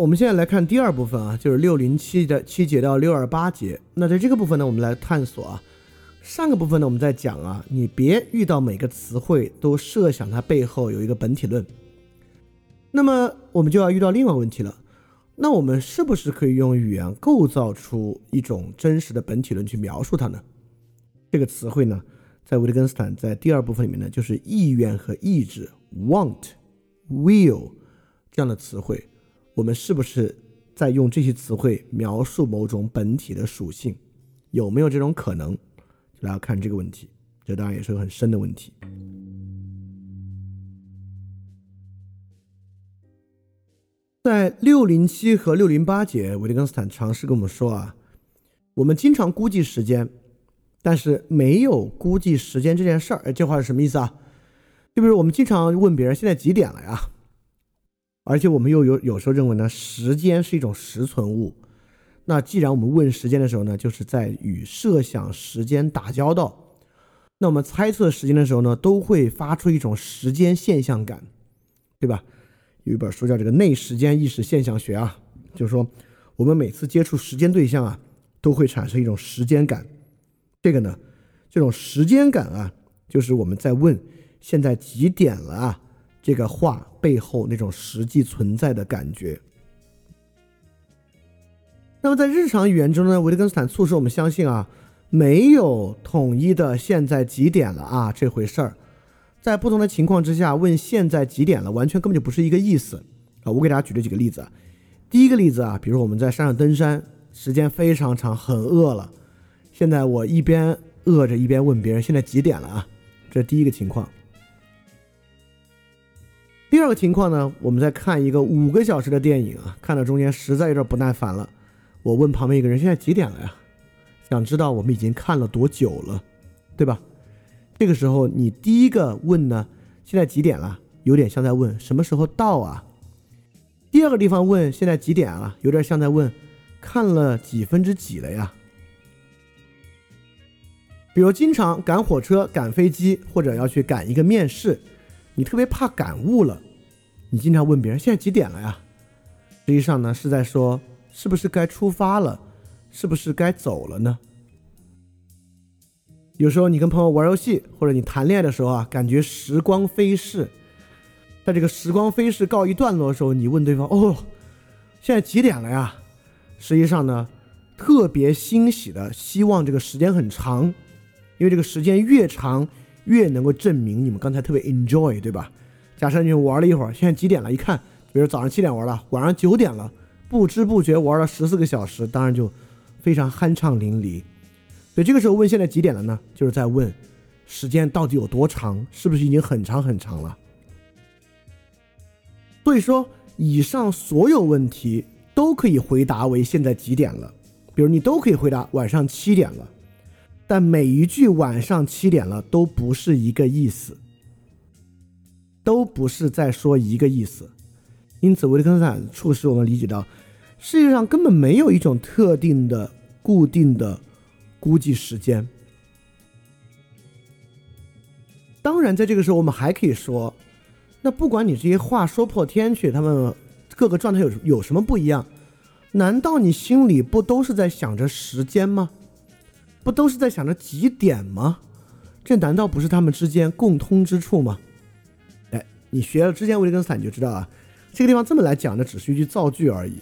我们现在来看第二部分啊，就是六零七的七节到六二八节。那在这个部分呢，我们来探索啊。上个部分呢，我们在讲啊，你别遇到每个词汇都设想它背后有一个本体论。那么我们就要遇到另外问题了，那我们是不是可以用语言构造出一种真实的本体论去描述它呢？这个词汇呢，在维特根斯坦在第二部分里面呢，就是意愿和意志 （want, will） 这样的词汇。我们是不是在用这些词汇描述某种本体的属性？有没有这种可能？来看这个问题，这当然也是个很深的问题。在六零七和六零八节，维特根斯坦尝试跟我们说啊，我们经常估计时间，但是没有估计时间这件事儿。哎，这话是什么意思啊？就比如我们经常问别人现在几点了呀？而且我们又有有时候认为呢，时间是一种实存物。那既然我们问时间的时候呢，就是在与设想时间打交道。那我们猜测时间的时候呢，都会发出一种时间现象感，对吧？有一本书叫《这个内时间意识现象学》啊，就是说我们每次接触时间对象啊，都会产生一种时间感。这个呢，这种时间感啊，就是我们在问现在几点了啊。这个话背后那种实际存在的感觉。那么在日常语言中呢，维特根斯坦促使我们相信啊，没有统一的现在几点了啊这回事儿。在不同的情况之下问现在几点了，完全根本就不是一个意思啊。我给大家举了几个例子。第一个例子啊，比如我们在山上登山，时间非常长，很饿了。现在我一边饿着一边问别人现在几点了啊，这是第一个情况。第二个情况呢，我们在看一个五个小时的电影啊，看到中间实在有点不耐烦了，我问旁边一个人现在几点了呀？想知道我们已经看了多久了，对吧？这个时候你第一个问呢，现在几点了？有点像在问什么时候到啊？第二个地方问现在几点了？有点像在问看了几分之几了呀？比如经常赶火车、赶飞机，或者要去赶一个面试。你特别怕感悟了，你经常问别人现在几点了呀？实际上呢，是在说是不是该出发了，是不是该走了呢？有时候你跟朋友玩游戏，或者你谈恋爱的时候啊，感觉时光飞逝，在这个时光飞逝告一段落的时候，你问对方哦，现在几点了呀？实际上呢，特别欣喜的希望这个时间很长，因为这个时间越长。越能够证明你们刚才特别 enjoy，对吧？假设你玩了一会儿，现在几点了？一看，比如早上七点玩了，晚上九点了，不知不觉玩了十四个小时，当然就非常酣畅淋漓。所以这个时候问现在几点了呢？就是在问时间到底有多长，是不是已经很长很长了？所以说，以上所有问题都可以回答为现在几点了，比如你都可以回答晚上七点了。但每一句晚上七点了都不是一个意思，都不是在说一个意思，因此维特根斯坦促使我们理解到，世界上根本没有一种特定的、固定的估计时间。当然，在这个时候，我们还可以说，那不管你这些话说破天去，他们各个状态有有什么不一样？难道你心里不都是在想着时间吗？不都是在想着几点吗？这难道不是他们之间共通之处吗？哎，你学了之前维特根斯坦你就知道啊，这个地方这么来讲的只是一句造句而已。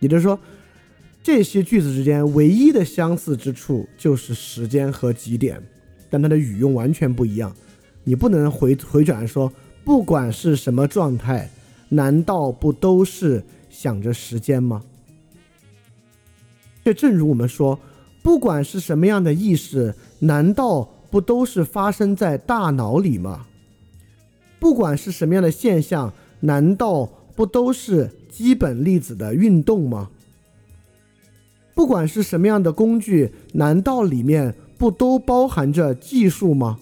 也就是说，这些句子之间唯一的相似之处就是时间和几点，但它的语用完全不一样。你不能回回转说，不管是什么状态，难道不都是想着时间吗？这正如我们说。不管是什么样的意识，难道不都是发生在大脑里吗？不管是什么样的现象，难道不都是基本粒子的运动吗？不管是什么样的工具，难道里面不都包含着技术吗？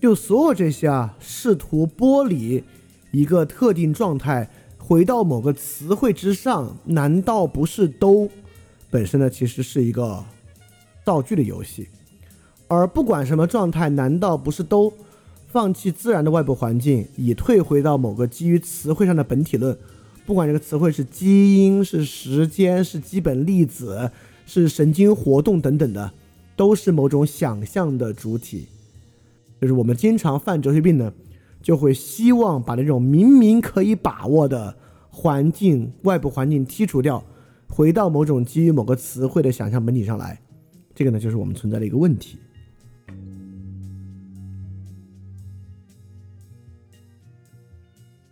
就所有这些啊，试图剥离一个特定状态。回到某个词汇之上，难道不是都本身呢？其实是一个造句的游戏。而不管什么状态，难道不是都放弃自然的外部环境，以退回到某个基于词汇上的本体论，不管这个词汇是基因、是时间、是基本粒子、是神经活动等等的，都是某种想象的主体。就是我们经常犯哲学病的，就会希望把那种明明可以把握的环境、外部环境剔除掉，回到某种基于某个词汇的想象本体上来。这个呢，就是我们存在的一个问题。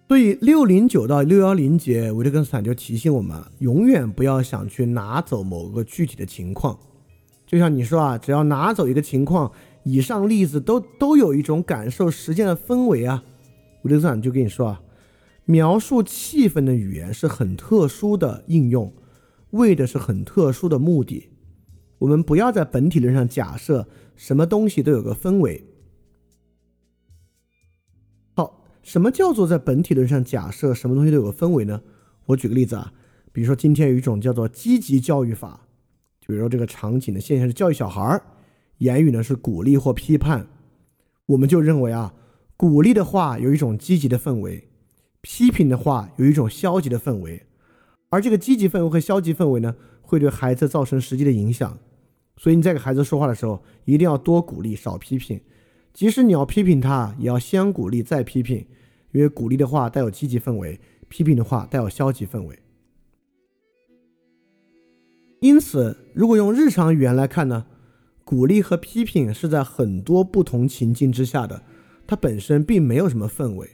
所以六零九到六幺零节，维特根斯坦就提醒我们，永远不要想去拿走某个具体的情况。就像你说啊，只要拿走一个情况，以上例子都都有一种感受时间的氛围啊。维特根斯坦就跟你说啊，描述气氛的语言是很特殊的应用，为的是很特殊的目的。我们不要在本体论上假设什么东西都有个氛围。好什么叫做在本体论上假设什么东西都有个氛围呢？我举个例子啊，比如说今天有一种叫做积极教育法，就比如说这个场景的现象是教育小孩儿，言语呢是鼓励或批判，我们就认为啊，鼓励的话有一种积极的氛围，批评的话有一种消极的氛围，而这个积极氛围和消极氛围呢，会对孩子造成实际的影响，所以你在给孩子说话的时候，一定要多鼓励，少批评。即使你要批评他，也要先鼓励再批评，因为鼓励的话带有积极氛围，批评的话带有消极氛围。因此，如果用日常语言来看呢，鼓励和批评是在很多不同情境之下的，它本身并没有什么氛围。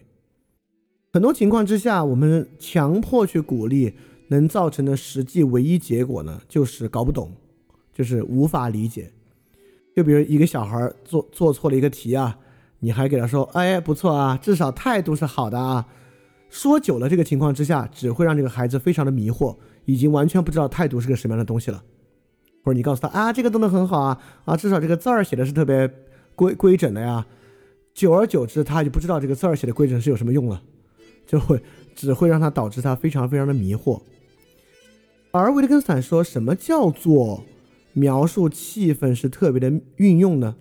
很多情况之下，我们强迫去鼓励，能造成的实际唯一结果呢，就是搞不懂，就是无法理解。就比如一个小孩做做错了一个题啊，你还给他说，哎，不错啊，至少态度是好的啊。说久了，这个情况之下，只会让这个孩子非常的迷惑，已经完全不知道态度是个什么样的东西了。或者你告诉他啊，这个动作很好啊，啊，至少这个字儿写的是特别规规整的呀。久而久之，他就不知道这个字儿写的规整是有什么用了，就会只会让他导致他非常非常的迷惑。而维特根斯坦说什么叫做？描述气氛是特别的运用呢。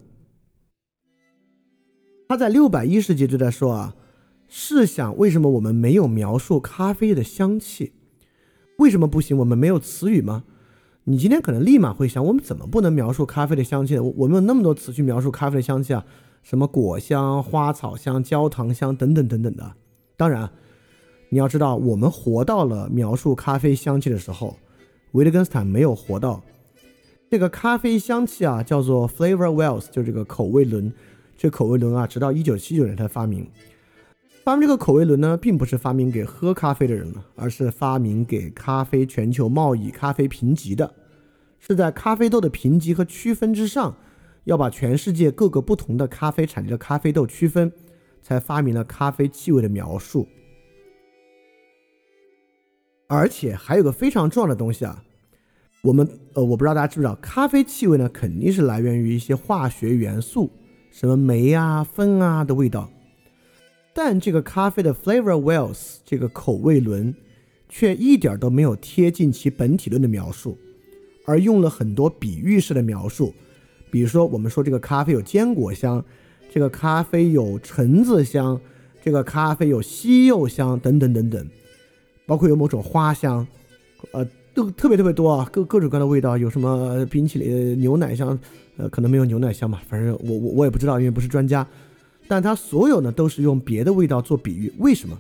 他在六百一十节就在说啊，试想为什么我们没有描述咖啡的香气？为什么不行？我们没有词语吗？你今天可能立马会想，我们怎么不能描述咖啡的香气呢？我们有那么多词去描述咖啡的香气啊，什么果香、花草香、焦糖香等等等等的。当然，你要知道，我们活到了描述咖啡香气的时候，维特根斯坦没有活到。这个咖啡香气啊，叫做 flavor wells，就这个口味轮。这口味轮啊，直到一九七九年才发明。发明这个口味轮呢，并不是发明给喝咖啡的人了，而是发明给咖啡全球贸易、咖啡评级的。是在咖啡豆的评级和区分之上，要把全世界各个不同的咖啡产地的咖啡豆区分，才发明了咖啡气味的描述。而且还有个非常重要的东西啊。我们呃，我不知道大家知不知道，咖啡气味呢肯定是来源于一些化学元素，什么酶啊、酚啊的味道。但这个咖啡的 flavor wells 这个口味轮，却一点都没有贴近其本体论的描述，而用了很多比喻式的描述。比如说，我们说这个咖啡有坚果香，这个咖啡有橙子香，这个咖啡有西柚香等等等等，包括有某种花香，呃。都特别特别多啊，各各种各样的味道，有什么冰淇淋、牛奶香，呃，可能没有牛奶香吧，反正我我我也不知道，因为不是专家。但它所有呢都是用别的味道做比喻，为什么？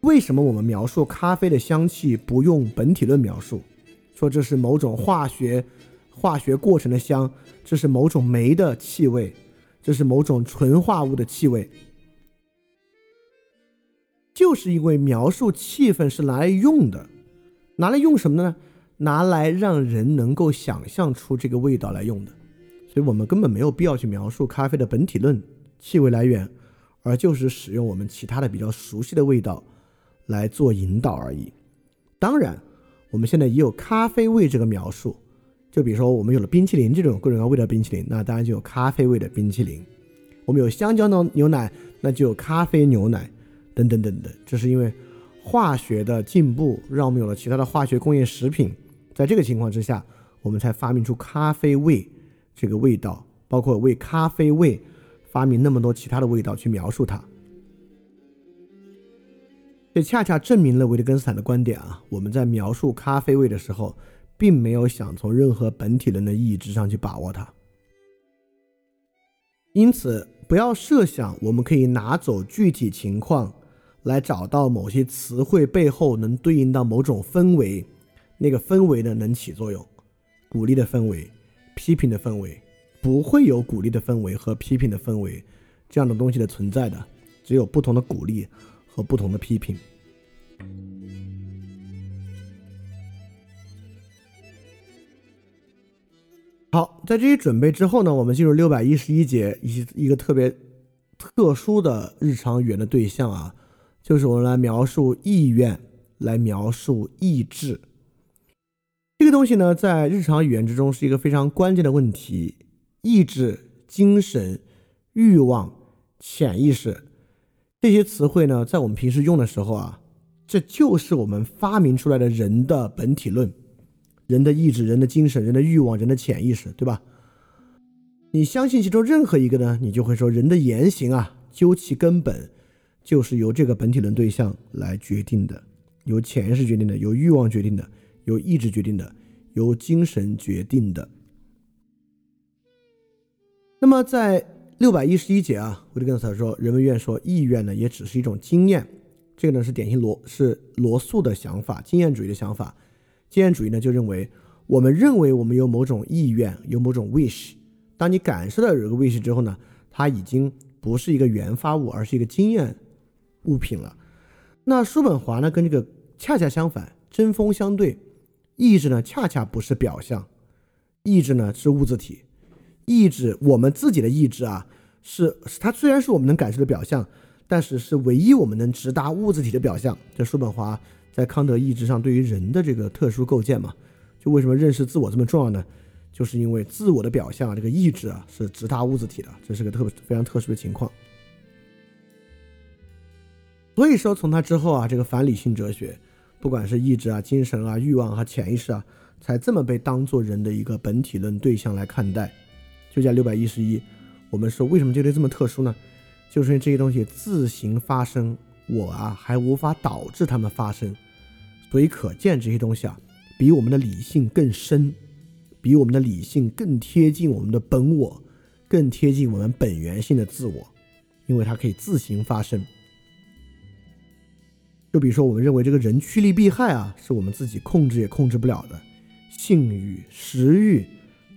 为什么我们描述咖啡的香气不用本体论描述？说这是某种化学化学过程的香，这是某种酶的气味，这是某种纯化物的气味，就是因为描述气氛是拿来用的。拿来用什么呢？拿来让人能够想象出这个味道来用的，所以我们根本没有必要去描述咖啡的本体论气味来源，而就是使用我们其他的比较熟悉的味道来做引导而已。当然，我们现在也有咖啡味这个描述，就比如说我们有了冰淇淋这种各种各样味道的冰淇淋，那当然就有咖啡味的冰淇淋。我们有香蕉的牛奶，那就有咖啡牛奶，等等等等。这是因为。化学的进步让我们有了其他的化学工业食品，在这个情况之下，我们才发明出咖啡味这个味道，包括为咖啡味发明那么多其他的味道去描述它。这恰恰证明了维特根斯坦的观点啊！我们在描述咖啡味的时候，并没有想从任何本体论的意义之上去把握它。因此，不要设想我们可以拿走具体情况，来找到某些词汇背后能对应到某种氛围，那个氛围呢能起作用，鼓励的氛围，批评的氛围，不会有鼓励的氛围和批评的氛围这样的东西的存在的，只有不同的鼓励。和不同的批评。好，在这些准备之后呢，我们进入六百一十一节，一一个特别特殊的日常语言的对象啊，就是我们来描述意愿，来描述意志。这个东西呢，在日常语言之中是一个非常关键的问题。意志、精神、欲望、潜意识。这些词汇呢，在我们平时用的时候啊，这就是我们发明出来的人的本体论、人的意志、人的精神、人的欲望、人的潜意识，对吧？你相信其中任何一个呢，你就会说人的言行啊，究其根本就是由这个本体论对象来决定的，由潜意识决定的，由欲望决定的，由意志决定的，由精神决定的。那么在六百一十一节啊，维特根斯坦说，人们愿说意愿呢，也只是一种经验。这个呢是典型罗是罗素的想法，经验主义的想法。经验主义呢就认为，我们认为我们有某种意愿，有某种 wish。当你感受到有个 wish 之后呢，它已经不是一个原发物，而是一个经验物品了。那叔本华呢跟这个恰恰相反，针锋相对。意志呢恰恰不是表象，意志呢是物质体。意志，我们自己的意志啊，是它虽然是我们能感受的表象，但是是唯一我们能直达物质体的表象。这叔本华在康德意志上对于人的这个特殊构建嘛，就为什么认识自我这么重要呢？就是因为自我的表象啊这个意志啊是直达物质体的，这是个特别非常特殊的情况。所以说从他之后啊，这个反理性哲学，不管是意志啊、精神啊、欲望和潜意识啊，才这么被当做人的一个本体论对象来看待。就在六百一十一，我们说为什么这类这么特殊呢？就是因为这些东西自行发生，我啊还无法导致它们发生，所以可见这些东西啊比我们的理性更深，比我们的理性更贴近我们的本我，更贴近我们本源性的自我，因为它可以自行发生。就比如说，我们认为这个人趋利避害啊，是我们自己控制也控制不了的，性欲、食欲。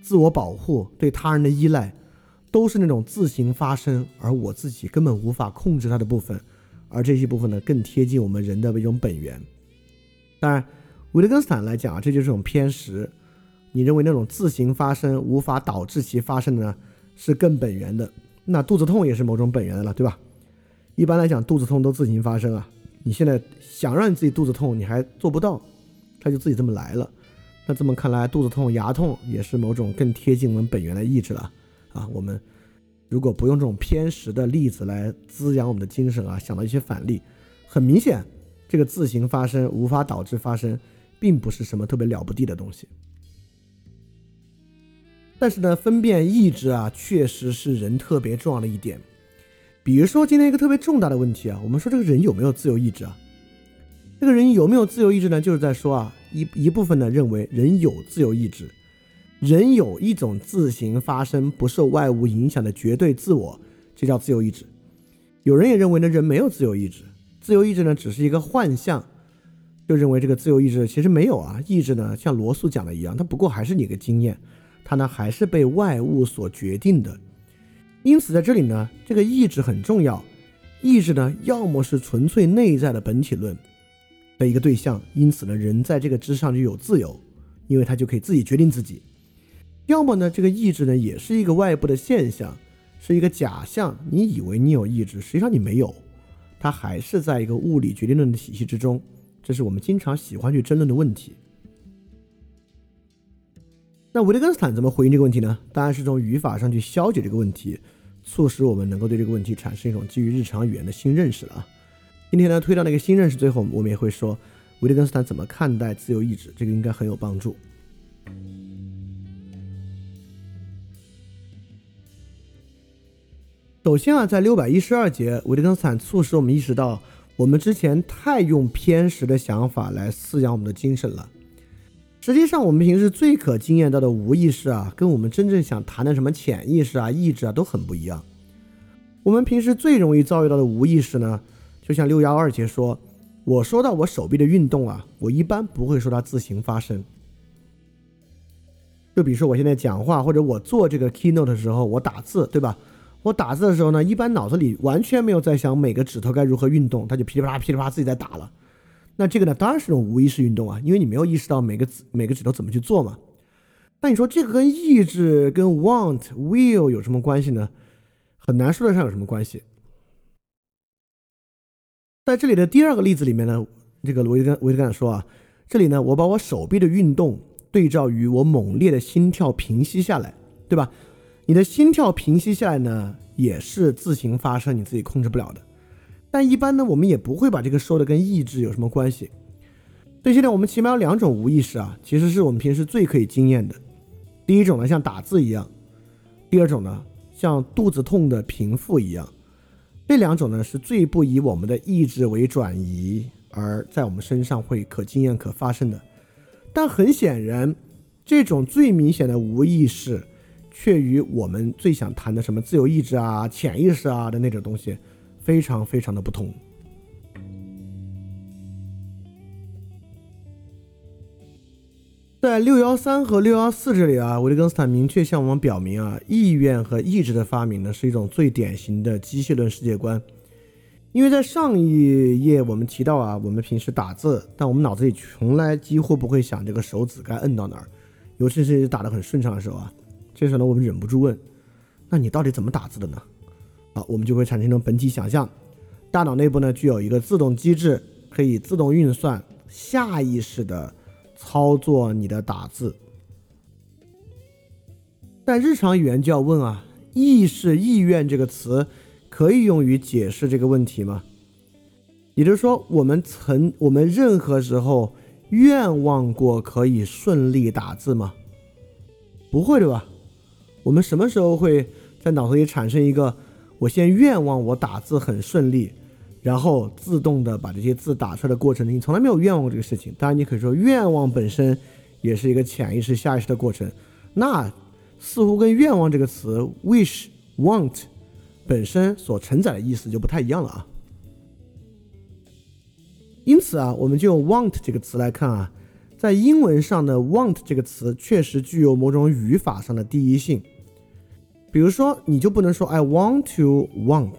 自我保护对他人的依赖，都是那种自行发生，而我自己根本无法控制它的部分，而这些部分呢，更贴近我们人的 一种本源。当然，维特根斯坦来讲啊，这就是种偏食。你认为那种自行发生无法导致其发生的呢，是更本源的。那肚子痛也是某种本源的了，对吧？一般来讲，肚子痛都自行发生啊。你现在想让你自己肚子痛，你还做不到，它就自己这么来了。那这么看来，肚子痛、牙痛也是某种更贴近我们本源的意志了啊！我们如果不用这种偏食的例子来滋养我们的精神啊，想到一些反例，很明显，这个自行发生无法导致发生，并不是什么特别了不地的东西。但是呢，分辨意志啊，确实是人特别重要的一点。比如说今天一个特别重大的问题啊，我们说这个人有没有自由意志啊？这个人有没有自由意志呢？就是在说啊。一一部分呢认为人有自由意志，人有一种自行发生、不受外物影响的绝对自我，这叫自由意志。有人也认为呢，人没有自由意志，自由意志呢只是一个幻象，就认为这个自由意志其实没有啊。意志呢，像罗素讲的一样，它不过还是你个经验，它呢还是被外物所决定的。因此在这里呢，这个意志很重要。意志呢，要么是纯粹内在的本体论。一个对象，因此呢，人在这个之上就有自由，因为他就可以自己决定自己。要么呢，这个意志呢，也是一个外部的现象，是一个假象。你以为你有意志，实际上你没有，它还是在一个物理决定论的体系之中。这是我们经常喜欢去争论的问题。那维特根斯坦怎么回应这个问题呢？当然是从语法上去消解这个问题，促使我们能够对这个问题产生一种基于日常语言的新认识了啊。今天呢，推到那个新认识，最后我们也会说维特根斯坦怎么看待自由意志，这个应该很有帮助。首先啊，在六百一十二节，维特根斯坦促使我们意识到，我们之前太用偏食的想法来饲养我们的精神了。实际上，我们平时最可经验到的无意识啊，跟我们真正想谈的什么潜意识啊、意志啊，都很不一样。我们平时最容易遭遇到的无意识呢，就像六幺二节说，我说到我手臂的运动啊，我一般不会说它自行发生。就比如说我现在讲话，或者我做这个 keynote 的时候，我打字，对吧？我打字的时候呢，一般脑子里完全没有在想每个指头该如何运动，它就噼里啪啦、噼里啪啦自己在打了。那这个呢，当然是种无意识运动啊，因为你没有意识到每个指每个指头怎么去做嘛。那你说这个跟意志、跟 want、will 有什么关系呢？很难说得上有什么关系。在这里的第二个例子里面呢，这个维根维根说啊，这里呢，我把我手臂的运动对照于我猛烈的心跳平息下来，对吧？你的心跳平息下来呢，也是自行发生，你自己控制不了的。但一般呢，我们也不会把这个说的跟意志有什么关系。所以现在我们起码有两种无意识啊，其实是我们平时最可以经验的。第一种呢，像打字一样；第二种呢，像肚子痛的平复一样。这两种呢，是最不以我们的意志为转移，而在我们身上会可经验、可发生的。但很显然，这种最明显的无意识。却与我们最想谈的什么自由意志啊、潜意识啊的那种东西，非常非常的不同。在六幺三和六幺四这里啊，维特根斯坦明确向我们表明啊，意愿和意志的发明呢，是一种最典型的机械论世界观。因为在上一页我们提到啊，我们平时打字，但我们脑子里从来几乎不会想这个手指该摁到哪儿，尤其是打得很顺畅的时候啊。这时候呢，我们忍不住问：“那你到底怎么打字的呢？”啊，我们就会产生一种本体想象，大脑内部呢具有一个自动机制，可以自动运算、下意识的操作你的打字。但日常语言就要问啊：“意识、意愿这个词可以用于解释这个问题吗？”也就是说，我们曾我们任何时候愿望过可以顺利打字吗？不会，对吧？我们什么时候会在脑子里产生一个我先愿望我打字很顺利，然后自动的把这些字打出来的过程？你从来没有愿望过这个事情。当然，你可以说愿望本身也是一个潜意识、下意识的过程。那似乎跟愿望这个词 wish、want 本身所承载的意思就不太一样了啊。因此啊，我们就用 want 这个词来看啊，在英文上的 want 这个词确实具有某种语法上的第一性。比如说，你就不能说 I want to want，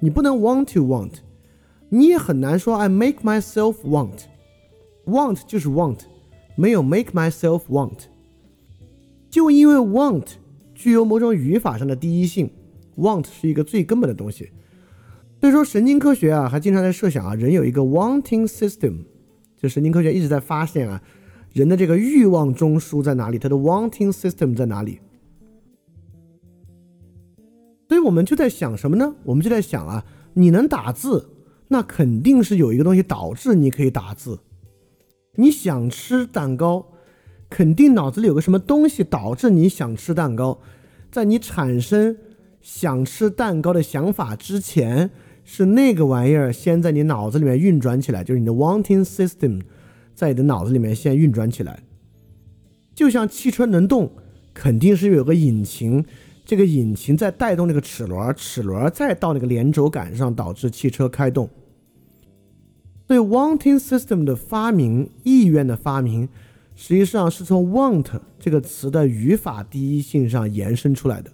你不能 want to want，你也很难说 I make myself want，want 就是 want，没有 make myself want。就因为 want 具有某种语法上的第一性，want 是一个最根本的东西。所以说，神经科学啊，还经常在设想啊，人有一个 wanting system，就神经科学一直在发现啊，人的这个欲望中枢在哪里，它的 wanting system 在哪里。所以我们就在想什么呢？我们就在想啊，你能打字，那肯定是有一个东西导致你可以打字。你想吃蛋糕，肯定脑子里有个什么东西导致你想吃蛋糕。在你产生想吃蛋糕的想法之前，是那个玩意儿先在你脑子里面运转起来，就是你的 wanting system 在你的脑子里面先运转起来。就像汽车能动，肯定是有个引擎。这个引擎在带动那个齿轮，齿轮再到那个连轴杆上，导致汽车开动。所以，wanting system 的发明，意愿的发明，实际上是从 want 这个词的语法第一性上延伸出来的。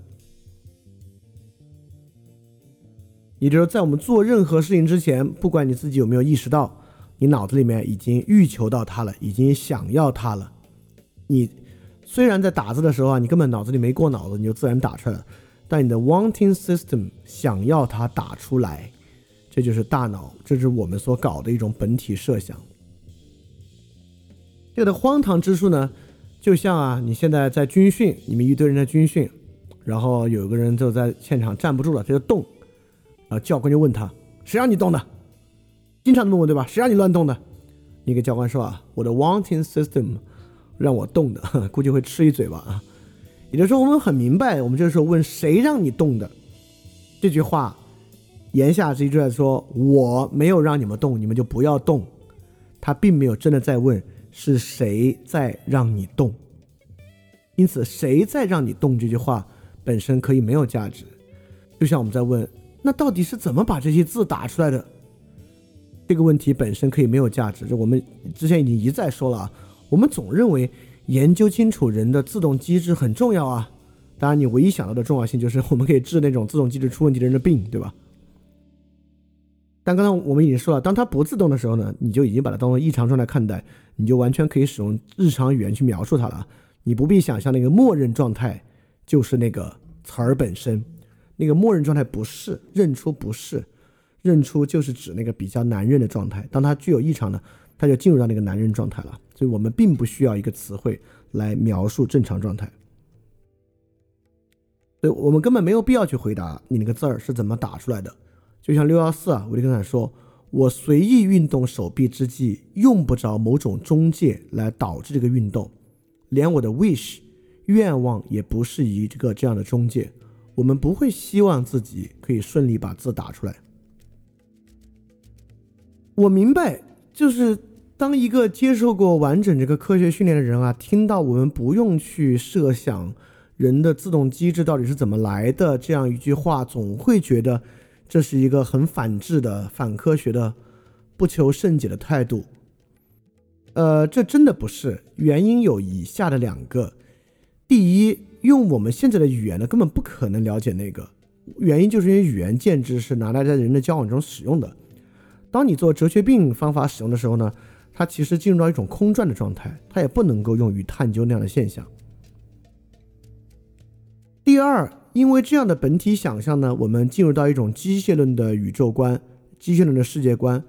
也就是在我们做任何事情之前，不管你自己有没有意识到，你脑子里面已经欲求到它了，已经想要它了，你。虽然在打字的时候啊，你根本脑子里没过脑子，你就自然打出来了。但你的 wanting system 想要它打出来，这就是大脑，这是我们所搞的一种本体设想。这个的荒唐之处呢，就像啊，你现在在军训，你们一堆人在军训，然后有个人就在现场站不住了，他就动，啊，教官就问他，谁让你动的？经常这么问对吧？谁让你乱动的？你给教官说啊，我的 wanting system。让我动的，估计会吃一嘴巴啊。也就是说，我们很明白，我们这个时候问谁让你动的，这句话言下之意就在说我没有让你们动，你们就不要动。他并没有真的在问是谁在让你动，因此谁在让你动这句话本身可以没有价值。就像我们在问，那到底是怎么把这些字打出来的？这个问题本身可以没有价值。就我们之前已经一再说了啊，我们总认为研究清楚人的自动机制很重要啊。当然，你唯一想到的重要性就是我们可以治那种自动机制出问题的人的病，对吧？但刚才我们已经说了，当它不自动的时候呢，你就已经把它当做异常状态看待，你就完全可以使用日常语言去描述它了。你不必想象那个默认状态就是那个词儿本身，那个默认状态不是认出不是认出，就是指那个比较难认的状态。当它具有异常呢，它就进入到那个难认状态了。所以我们并不需要一个词汇来描述正常状态。对，我们根本没有必要去回答你那个字儿是怎么打出来的。就像六幺四啊，维特根斯坦说：“我随意运动手臂之际，用不着某种中介来导致这个运动，连我的 wish 愿望也不是一个这样的中介。我们不会希望自己可以顺利把字打出来。”我明白，就是当一个接受过完整这个科学训练的人啊，听到我们不用去设想。人的自动机制到底是怎么来的？这样一句话，总会觉得这是一个很反智的、反科学的、不求甚解的态度。呃，这真的不是。原因有以下的两个：第一，用我们现在的语言呢，根本不可能了解那个原因，就是因为语言建制是拿来在人的交往中使用的。当你做哲学病方法使用的时候呢，它其实进入到一种空转的状态，它也不能够用于探究那样的现象。第二，因为这样的本体想象呢，我们进入到一种机械论的宇宙观、机械论的世界观。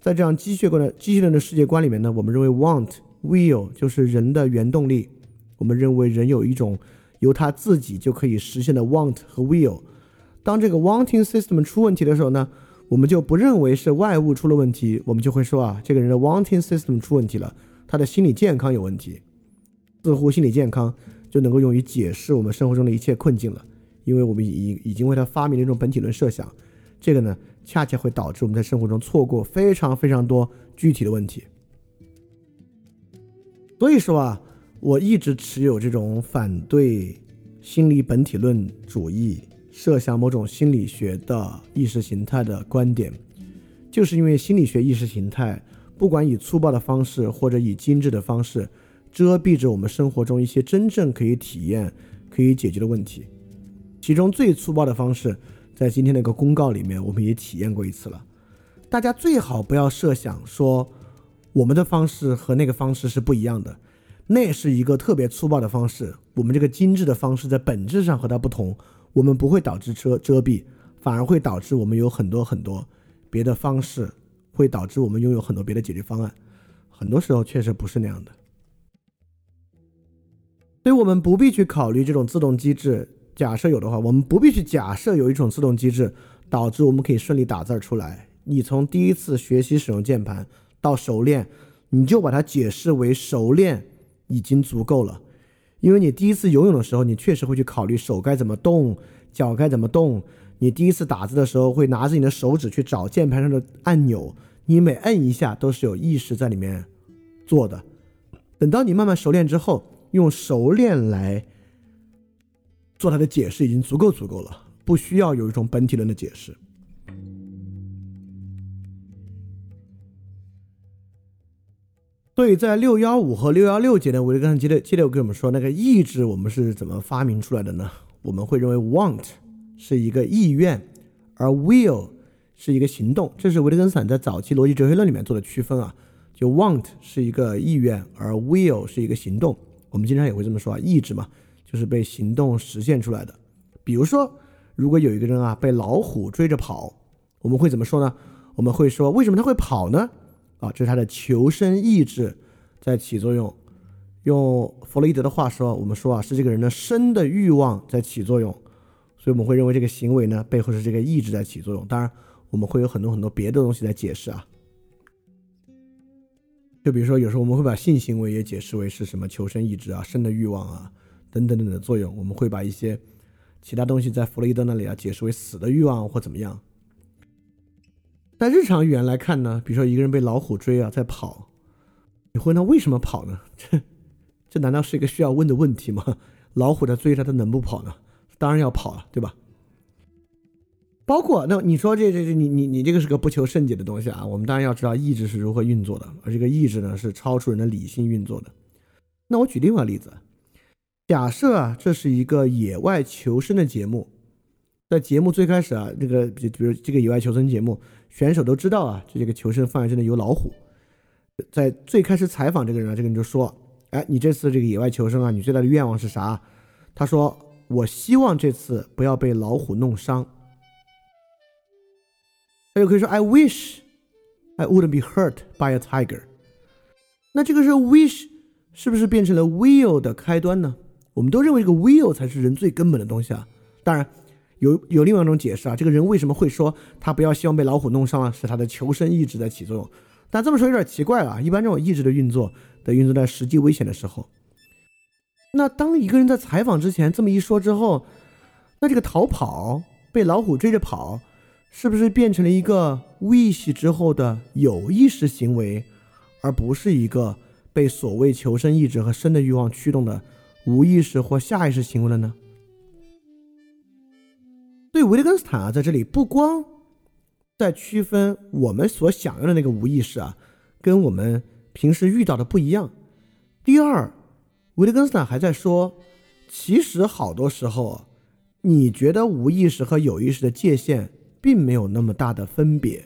在这样机械观的机械论的世界观里面呢，我们认为 want will 就是人的原动力。我们认为人有一种由他自己就可以实现的 want 和 will。当这个 wanting system 出问题的时候呢，我们就不认为是外物出了问题，我们就会说啊，这个人的 wanting system 出问题了，他的心理健康有问题。似乎心理健康。就能够用于解释我们生活中的一切困境了，因为我们已已经为它发明了一种本体论设想，这个呢，恰恰会导致我们在生活中错过非常非常多具体的问题。所以说啊，我一直持有这种反对心理本体论主义、设想某种心理学的意识形态的观点，就是因为心理学意识形态，不管以粗暴的方式或者以精致的方式。遮蔽着我们生活中一些真正可以体验、可以解决的问题。其中最粗暴的方式，在今天那个公告里面，我们也体验过一次了。大家最好不要设想说，我们的方式和那个方式是不一样的，那是一个特别粗暴的方式。我们这个精致的方式在本质上和它不同，我们不会导致遮遮蔽，反而会导致我们有很多很多别的方式，会导致我们拥有很多别的解决方案。很多时候确实不是那样的。所以我们不必去考虑这种自动机制。假设有的话，我们不必去假设有一种自动机制导致我们可以顺利打字儿出来。你从第一次学习使用键盘到熟练，你就把它解释为熟练已经足够了。因为你第一次游泳的时候，你确实会去考虑手该怎么动，脚该怎么动。你第一次打字的时候，会拿着你的手指去找键盘上的按钮，你每摁一下都是有意识在里面做的。等到你慢慢熟练之后，用熟练来做它的解释已经足够足够了，不需要有一种本体论的解释。所以在六幺五和六幺六节呢，维特根斯坦接着接着跟我们说，那个意志我们是怎么发明出来的呢？我们会认为 want 是一个意愿，而 will 是一个行动。这是维特根斯坦在早期逻辑哲学论里面做的区分啊，就 want 是一个意愿，而 will 是一个行动。我们经常也会这么说啊，意志嘛，就是被行动实现出来的。比如说，如果有一个人啊被老虎追着跑，我们会怎么说呢？我们会说，为什么他会跑呢？啊，这是他的求生意志在起作用。用弗洛伊德的话说，我们说啊，是这个人的生的欲望在起作用。所以我们会认为这个行为呢背后是这个意志在起作用。当然，我们会有很多很多别的东西在解释啊。就比如说，有时候我们会把性行为也解释为是什么求生意志啊、生的欲望啊等等等等的作用。我们会把一些其他东西在弗洛伊德那里啊解释为死的欲望或怎么样。在日常语言来看呢，比如说一个人被老虎追啊，在跑，你会问他为什么跑呢？这这难道是一个需要问的问题吗？老虎在追他，他能不跑呢？当然要跑了，对吧？包括那你说这这这你你你这个是个不求甚解的东西啊！我们当然要知道意志是如何运作的，而这个意志呢是超出人的理性运作的。那我举另外一个例子，假设啊这是一个野外求生的节目，在节目最开始啊，这个比比如这个野外求生节目，选手都知道啊，这个求生范围之内有老虎。在最开始采访这个人啊，这个人就说：“哎，你这次这个野外求生啊，你最大的愿望是啥？”他说：“我希望这次不要被老虎弄伤。”他就可以说 "I wish I wouldn't be hurt by a tiger"。那这个是 wish 是不是变成了 will 的开端呢？我们都认为这个 will 才是人最根本的东西啊。当然，有有另外一种解释啊，这个人为什么会说他不要希望被老虎弄伤啊？是他的求生意志在起作用。但这么说有点奇怪了。一般这种意志的运作的运作在实际危险的时候。那当一个人在采访之前这么一说之后，那这个逃跑被老虎追着跑。是不是变成了一个 wish 之后的有意识行为，而不是一个被所谓求生意志和生的欲望驱动的无意识或下意识行为了呢？所以维特根斯坦啊，在这里不光在区分我们所想要的那个无意识啊，跟我们平时遇到的不一样。第二，维特根斯坦还在说，其实好多时候，你觉得无意识和有意识的界限。并没有那么大的分别。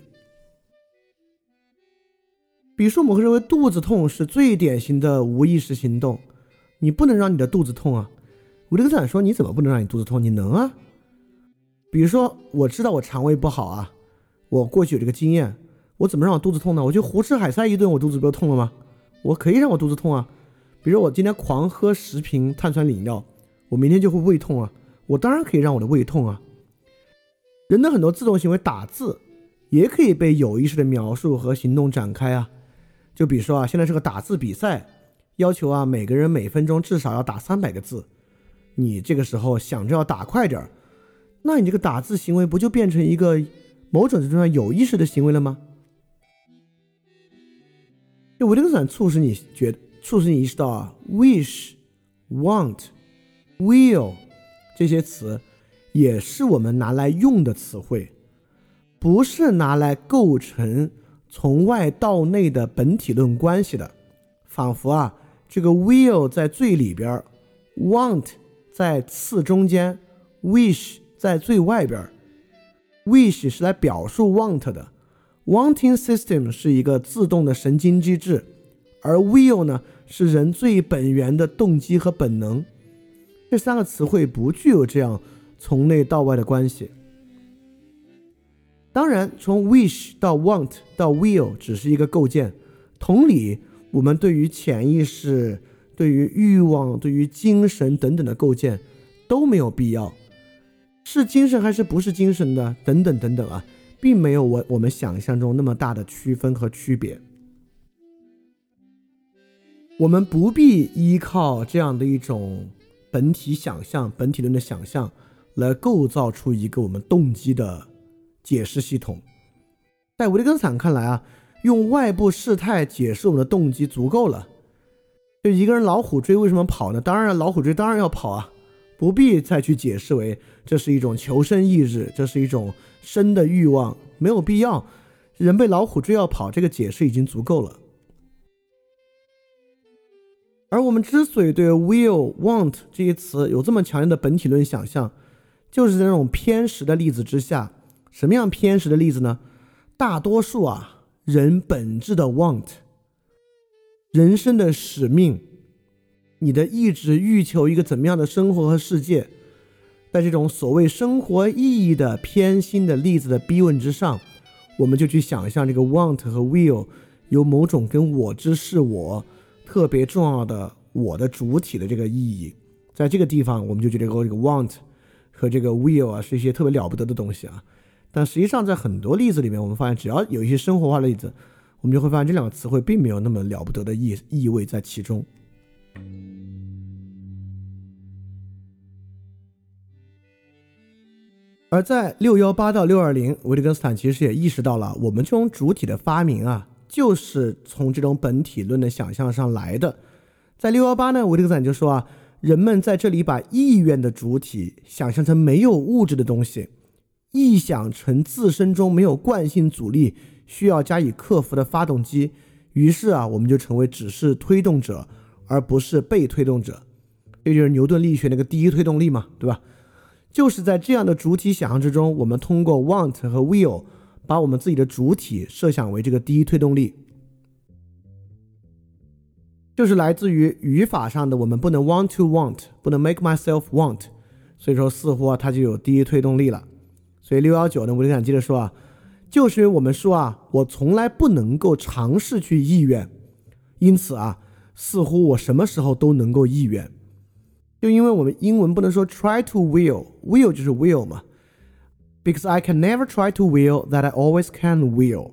比如说，我们会认为肚子痛是最典型的无意识行动，你不能让你的肚子痛啊。维特根斯坦说：“你怎么不能让你肚子痛？你能啊。”比如说，我知道我肠胃不好啊，我过去有这个经验，我怎么让我肚子痛呢？我就胡吃海塞一顿，我肚子不就痛了吗？我可以让我肚子痛啊。比如我今天狂喝十瓶碳酸饮料，我明天就会胃痛啊。我当然可以让我的胃痛啊。人的很多自动行为，打字也可以被有意识的描述和行动展开啊。就比如说啊，现在是个打字比赛，要求啊每个人每分钟至少要打三百个字。你这个时候想着要打快点儿，那你这个打字行为不就变成一个某种程度上有意识的行为了吗？就维特根斯坦促使你觉，促使你意识到啊，wish、want、will 这些词。也是我们拿来用的词汇，不是拿来构成从外到内的本体论关系的。仿佛啊，这个 will 在最里边，want 在次中间，wish 在最外边。wish 是来表述 want 的，wanting system 是一个自动的神经机制，而 will 呢是人最本源的动机和本能。这三个词汇不具有这样。从内到外的关系，当然，从 wish 到 want 到 will 只是一个构建。同理，我们对于潜意识、对于欲望、对于精神等等的构建都没有必要。是精神还是不是精神的？等等等等啊，并没有我我们想象中那么大的区分和区别。我们不必依靠这样的一种本体想象、本体论的想象。来构造出一个我们动机的解释系统，在维特根斯坦看来啊，用外部事态解释我们的动机足够了。就一个人老虎追为什么跑呢？当然老虎追当然要跑啊，不必再去解释为这是一种求生意志，这是一种生的欲望，没有必要。人被老虎追要跑，这个解释已经足够了。而我们之所以对 will、want 这些词有这么强烈的本体论想象，就是在那种偏食的例子之下，什么样偏食的例子呢？大多数啊，人本质的 want，人生的使命，你的意志欲求一个怎么样的生活和世界，在这种所谓生活意义的偏心的例子的逼问之上，我们就去想象这个 want 和 will 有某种跟我之是我特别重要的我的主体的这个意义，在这个地方，我们就觉得这个 want。和这个 will 啊，是一些特别了不得的东西啊，但实际上在很多例子里面，我们发现只要有一些生活化的例子，我们就会发现这两个词汇并没有那么了不得的意意味在其中。而在六幺八到六二零，维特根斯坦其实也意识到了，我们这种主体的发明啊，就是从这种本体论的想象上来的。在六幺八呢，维特根斯坦就说啊，人们在这里把意愿的主体想象成没有物质的东西，臆想成自身中没有惯性阻力需要加以克服的发动机，于是啊，我们就成为只是推动者，而不是被推动者。这就是牛顿力学那个第一推动力嘛，对吧？就是在这样的主体想象之中，我们通过 want 和 will 把我们自己的主体设想为这个第一推动力，就是来自于语法上的我们不能 want to want，不能 make myself want，所以说似乎啊它就有第一推动力了。所以六幺九呢，我就想接着说啊，就是因为我们说啊，我从来不能够尝试去意愿，因此啊，似乎我什么时候都能够意愿。就因为我们英文不能说 try to will，will 就是 will 嘛，because I can never try to will that I always can will，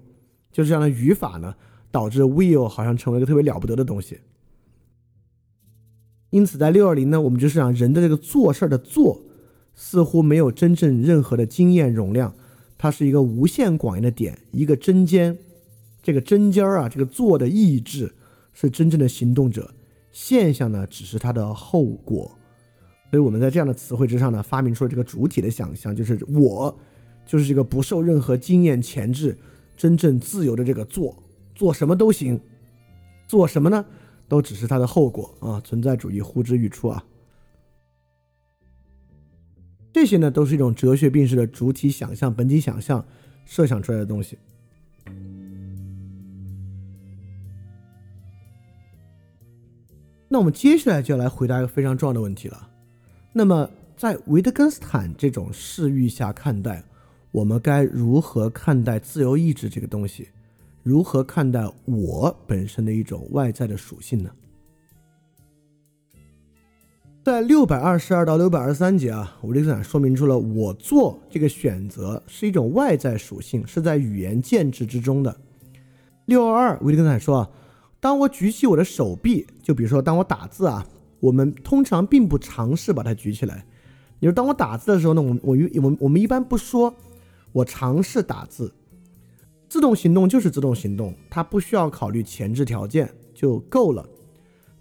就是这样的语法呢，导致 will 好像成为一个特别了不得的东西。因此，在六二零呢，我们就是讲人的这个做事儿的做，似乎没有真正任何的经验容量，它是一个无限广义的点，一个针尖，这个针尖儿啊，这个做的意志是真正的行动者，现象呢只是它的后果。所以我们在这样的词汇之上呢，发明出了这个主体的想象，就是我，就是这个不受任何经验钳制、真正自由的这个做，做什么都行，做什么呢，都只是它的后果啊！存在主义呼之欲出啊！这些呢，都是一种哲学病式的主体想象、本体想象设想出来的东西。那我们接下来就要来回答一个非常重要的问题了。那么，在维特根斯坦这种视域下看待，我们该如何看待自由意志这个东西？如何看待我本身的一种外在的属性呢？在六百二十二到六百二十三节啊，维特根斯坦说明出了我做这个选择是一种外在属性，是在语言建制之中的。六二二，维特根斯坦说啊，当我举起我的手臂，就比如说当我打字啊。我们通常并不尝试把它举起来。你说，当我打字的时候呢，我我我我们一般不说，我尝试打字。自动行动就是自动行动，它不需要考虑前置条件就够了。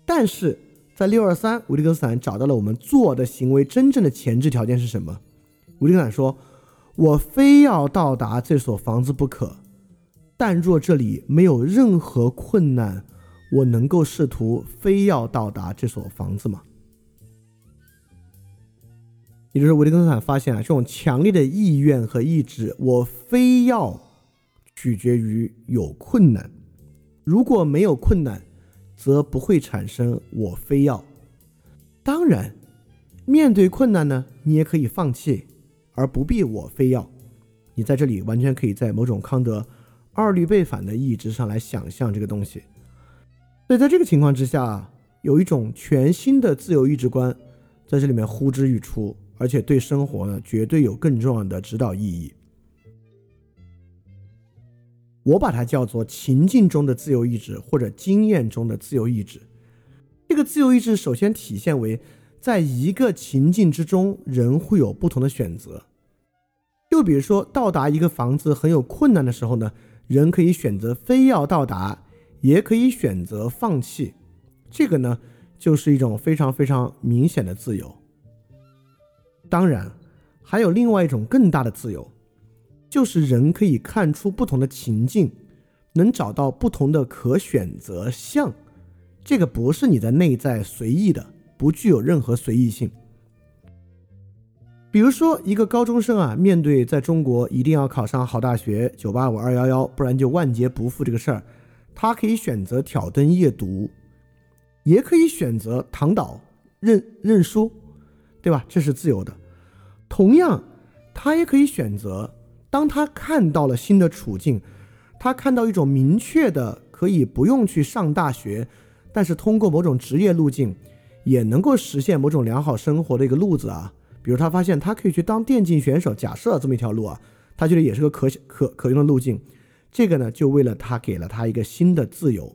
但是在六二三，维特根斯坦找到了我们做的行为真正的前置条件是什么？维特根斯坦说：“我非要到达这所房子不可，但若这里没有任何困难。”我能够试图非要到达这所房子吗？也就是维特根斯坦发现啊，这种强烈的意愿和意志，我非要取决于有困难。如果没有困难，则不会产生我非要。当然，面对困难呢，你也可以放弃，而不必我非要。你在这里完全可以在某种康德二律背反的意志上来想象这个东西。所以在这个情况之下，有一种全新的自由意志观在这里面呼之欲出，而且对生活呢绝对有更重要的指导意义。我把它叫做情境中的自由意志，或者经验中的自由意志。这个自由意志首先体现为，在一个情境之中，人会有不同的选择。就比如说，到达一个房子很有困难的时候呢，人可以选择非要到达。也可以选择放弃，这个呢，就是一种非常非常明显的自由。当然，还有另外一种更大的自由，就是人可以看出不同的情境，能找到不同的可选择项。这个不是你的内在随意的，不具有任何随意性。比如说，一个高中生啊，面对在中国一定要考上好大学，九八五二幺幺，不然就万劫不复这个事儿。他可以选择挑灯夜读，也可以选择躺倒认认输，对吧？这是自由的。同样，他也可以选择，当他看到了新的处境，他看到一种明确的可以不用去上大学，但是通过某种职业路径也能够实现某种良好生活的一个路子啊。比如他发现他可以去当电竞选手，假设这么一条路啊，他觉得也是个可可可用的路径。这个呢，就为了他给了他一个新的自由，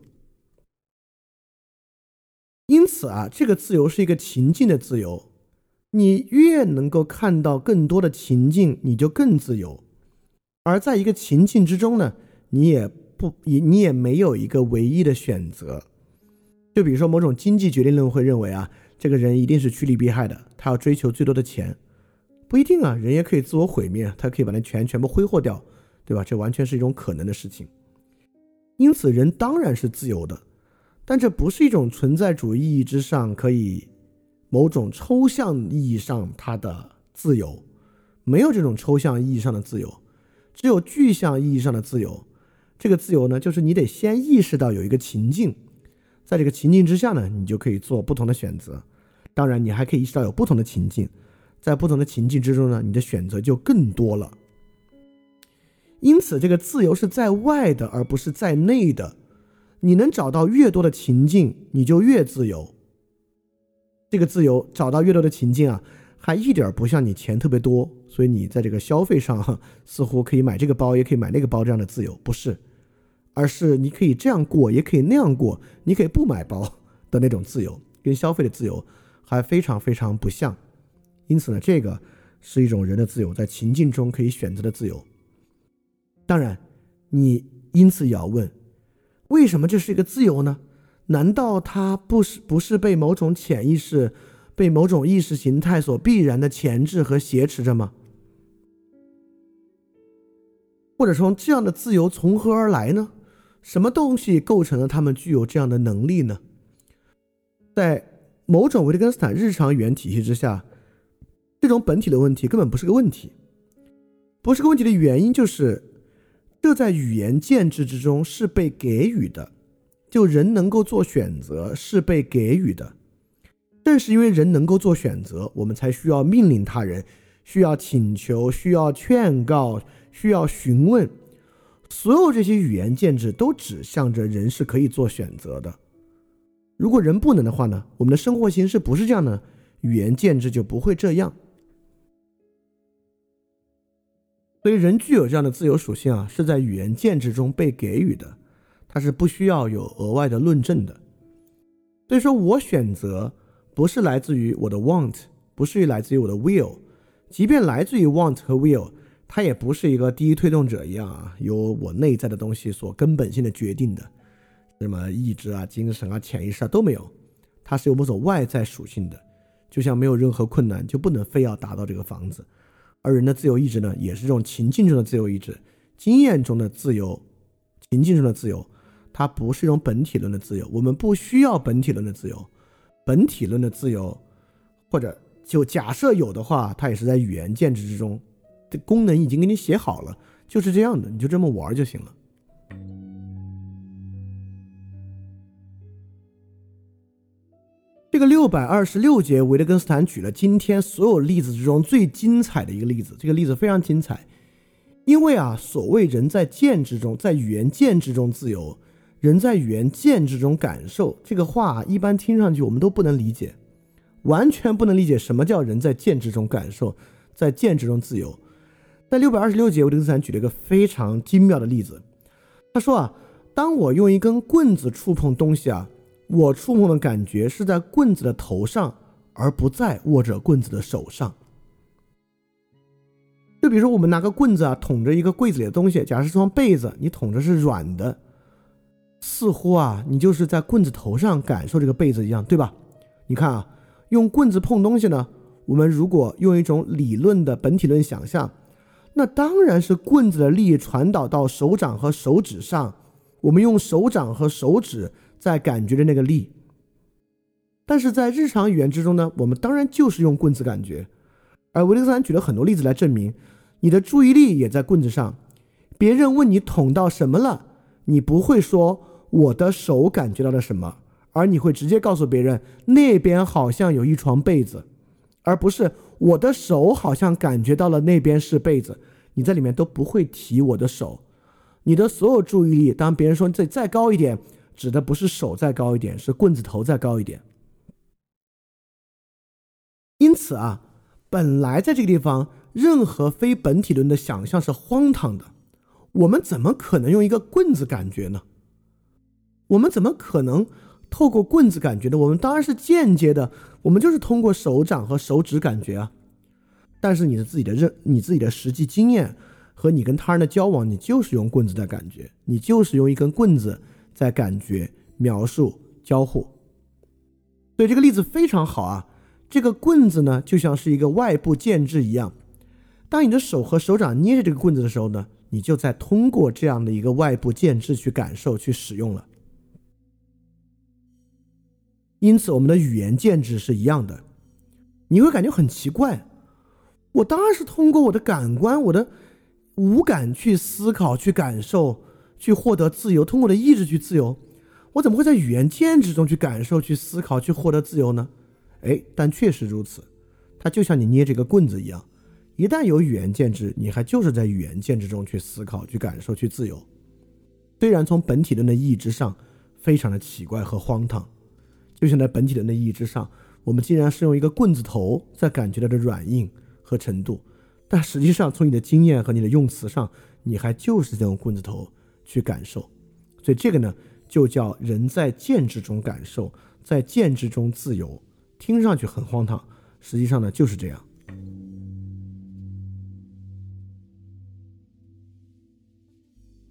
因此啊，这个自由是一个情境的自由，你越能够看到更多的情境，你就更自由。而在一个情境之中呢，你也不你你也没有一个唯一的选择。就比如说某种经济决定论会认为啊，这个人一定是趋利避害的，他要追求最多的钱，不一定啊，人也可以自我毁灭，他可以把那钱全部挥霍掉，对吧？这完全是一种可能的事情。因此，人当然是自由的，但这不是一种存在主义意义之上可以某种抽象意义上它的自由，没有这种抽象意义上的自由，只有具象意义上的自由。这个自由呢，就是你得先意识到有一个情境。在这个情境之下呢，你就可以做不同的选择。当然，你还可以意识到有不同的情境，在不同的情境之中呢，你的选择就更多了。因此，这个自由是在外的，而不是在内的。你能找到越多的情境，你就越自由。这个自由找到越多的情境啊，还一点不像你钱特别多，所以你在这个消费上似乎可以买这个包，也可以买那个包这样的自由，不是。而是你可以这样过，也可以那样过，你可以不买包的那种自由，跟消费的自由还非常非常不像。因此呢，这个是一种人的自由，在情境中可以选择的自由。当然，你因此也要问，为什么这是一个自由呢？难道它不是不是被某种潜意识、被某种意识形态所必然的钳制和挟持着吗？或者说，这样的自由从何而来呢？什么东西构成了他们具有这样的能力呢？在某种维特根斯坦日常语言体系之下，这种本体的问题根本不是个问题。不是个问题的原因就是，这在语言建制之中是被给予的。就人能够做选择是被给予的。正是因为人能够做选择，我们才需要命令他人，需要请求，需要劝告，需要询问。所有这些语言建制都指向着人是可以做选择的。如果人不能的话呢？我们的生活形式不是这样的，语言建制就不会这样。所以，人具有这样的自由属性啊，是在语言建制中被给予的，它是不需要有额外的论证的。所以说我选择不是来自于我的 want，不是来自于我的 will，即便来自于 want 和 will。它也不是一个第一推动者一样啊，由我内在的东西所根本性的决定的，什么意志啊、精神啊、潜意识啊都没有，它是有某种外在属性的，就像没有任何困难就不能非要达到这个房子，而人的自由意志呢，也是这种情境中的自由意志，经验中的自由，情境中的自由，它不是一种本体论的自由，我们不需要本体论的自由，本体论的自由，或者就假设有的话，它也是在语言建制之中。这功能已经给你写好了，就是这样的，你就这么玩就行了。个六百二十六节，维特根斯坦举了今天所有例子之中最精彩的一个例子。这个例子非常精彩，因为啊，所谓人在建制中，在语言建制中自由，人在语言建制中感受，这个话一般听上去我们都不能理解，完全不能理解什么叫人在建制中感受，在建制中自由。在六百二十六节，维特根斯坦举了一个非常精妙的例子。他说啊，当我用一根棍子触碰东西啊，我触碰的感觉是在棍子的头上，而不在握着棍子的手上。就比如说，我们拿个棍子啊，捅着一个柜子里的东西，假设是双被子，你捅着是软的，似乎啊，你就是在棍子头上感受这个被子一样，对吧？你看啊，用棍子碰东西呢，我们如果用一种理论的本体论想象。那当然是棍子的力传导到手掌和手指上，我们用手掌和手指在感觉的那个力。但是在日常语言之中呢，我们当然就是用棍子感觉。而维特斯坦举了很多例子来证明，你的注意力也在棍子上。别人问你捅到什么了，你不会说我的手感觉到了什么，而你会直接告诉别人那边好像有一床被子，而不是。我的手好像感觉到了那边是被子，你在里面都不会提我的手，你的所有注意力，当别人说再再高一点，指的不是手再高一点，是棍子头再高一点。因此啊，本来在这个地方，任何非本体论的想象是荒唐的，我们怎么可能用一个棍子感觉呢？我们怎么可能透过棍子感觉的，我们当然是间接的，我们就是通过手掌和手指感觉啊。但是你的自己的认，你自己的实际经验和你跟他人的交往，你就是用棍子在感觉，你就是用一根棍子在感觉、描述、交互。所以这个例子非常好啊。这个棍子呢，就像是一个外部建制一样。当你的手和手掌捏着这个棍子的时候呢，你就在通过这样的一个外部建制去感受、去使用了。因此，我们的语言建制是一样的。你会感觉很奇怪，我当然是通过我的感官、我的五感去思考、去感受、去获得自由，通过的意志去自由。我怎么会在语言建制中去感受、去思考、去获得自由呢？哎，但确实如此，它就像你捏这个棍子一样，一旦有语言建制，你还就是在语言建制中去思考、去感受、去自由。虽然从本体论的意义之上，非常的奇怪和荒唐，就像在本体论的意义之上，我们竟然是用一个棍子头在感觉到的软硬和程度，但实际上从你的经验和你的用词上，你还就是在用棍子头去感受。所以这个呢，就叫人在建制中感受，在建制中自由。听上去很荒唐，实际上呢就是这样。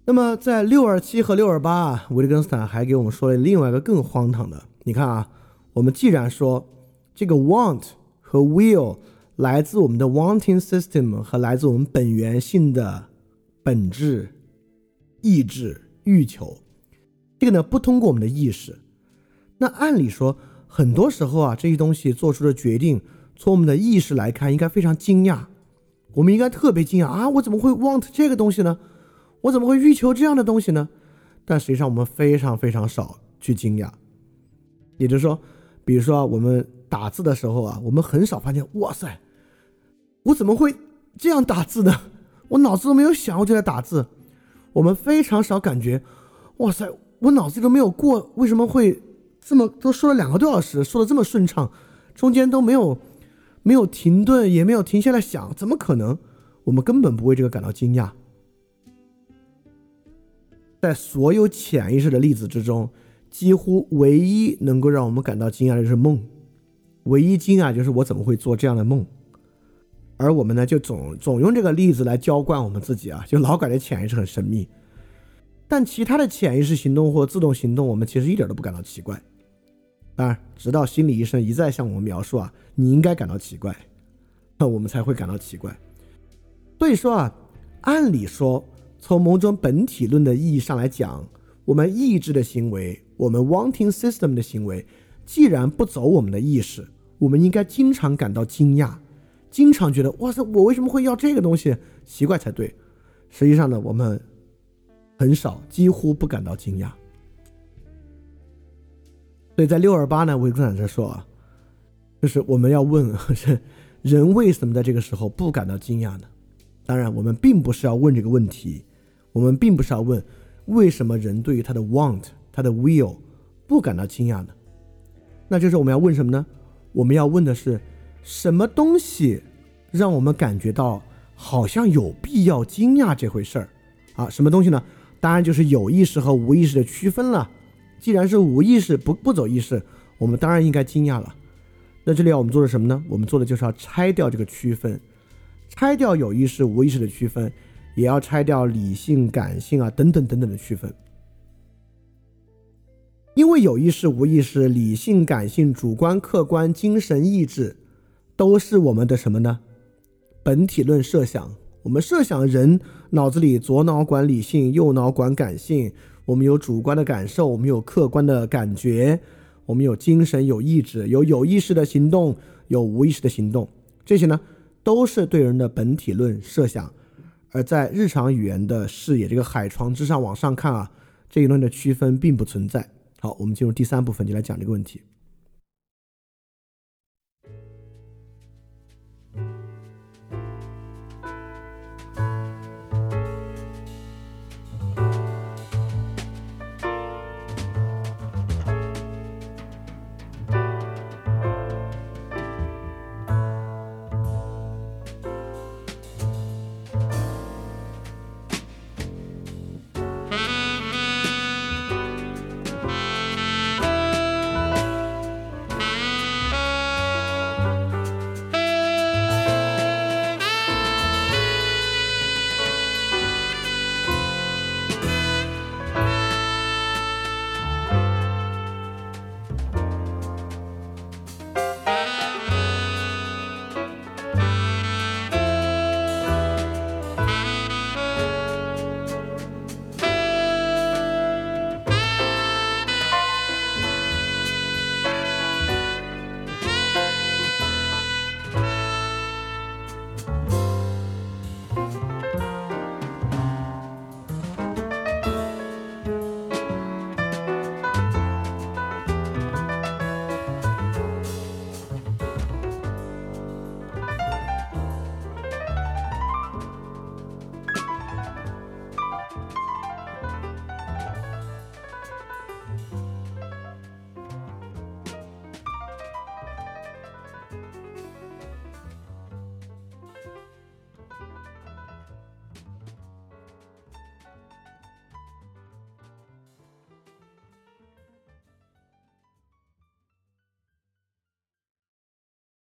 那么在六二七和六二八啊，维特根斯坦还给我们说了另外一个更荒唐的。你看啊，我们既然说这个 want 和 will 来自我们的 wanting system 和来自我们本源性的本质、意志、欲求，这个呢不通过我们的意识，那按理说。很多时候啊，这些东西做出的决定，从我们的意识来看，应该非常惊讶。我们应该特别惊讶啊！我怎么会 want 这个东西呢？我怎么会欲求这样的东西呢？但实际上，我们非常非常少去惊讶。也就是说，比如说我们打字的时候啊，我们很少发现，哇塞，我怎么会这样打字呢？我脑子都没有想，我就在打字。我们非常少感觉，哇塞，我脑子都没有过，为什么会？这么都说了两个多小时，说的这么顺畅，中间都没有没有停顿，也没有停下来想，怎么可能？我们根本不为这个感到惊讶。在所有潜意识的例子之中，几乎唯一能够让我们感到惊讶的就是梦，唯一惊讶就是我怎么会做这样的梦？而我们呢，就总总用这个例子来浇灌我们自己啊，就老感觉潜意识很神秘。但其他的潜意识行动或自动行动，我们其实一点都不感到奇怪。当然，直到心理医生一再向我们描述啊，你应该感到奇怪，那 我们才会感到奇怪。所以说啊，按理说，从某种本体论的意义上来讲，我们意志的行为，我们 wanting system 的行为，既然不走我们的意识，我们应该经常感到惊讶，经常觉得哇塞，我为什么会要这个东西？奇怪才对。实际上呢，我们很少，几乎不感到惊讶。所以在六二八呢，维克坦在说啊，就是我们要问，人为什么在这个时候不感到惊讶呢？当然，我们并不是要问这个问题，我们并不是要问为什么人对于他的 want、他的 will 不感到惊讶呢？那就是我们要问什么呢？我们要问的是，什么东西让我们感觉到好像有必要惊讶这回事儿啊？什么东西呢？当然就是有意识和无意识的区分了。既然是无意识不不走意识，我们当然应该惊讶了。那这里要我们做的什么呢？我们做的就是要拆掉这个区分，拆掉有意识无意识的区分，也要拆掉理性感性啊等等等等的区分。因为有意识无意识、理性感性、主观客观、精神意志，都是我们的什么呢？本体论设想。我们设想人脑子里左脑管理性，右脑管感性。我们有主观的感受，我们有客观的感觉，我们有精神、有意志，有有意识的行动，有无意识的行动。这些呢，都是对人的本体论设想。而在日常语言的视野这个海床之上往上看啊，这一论的区分并不存在。好，我们进入第三部分，就来讲这个问题。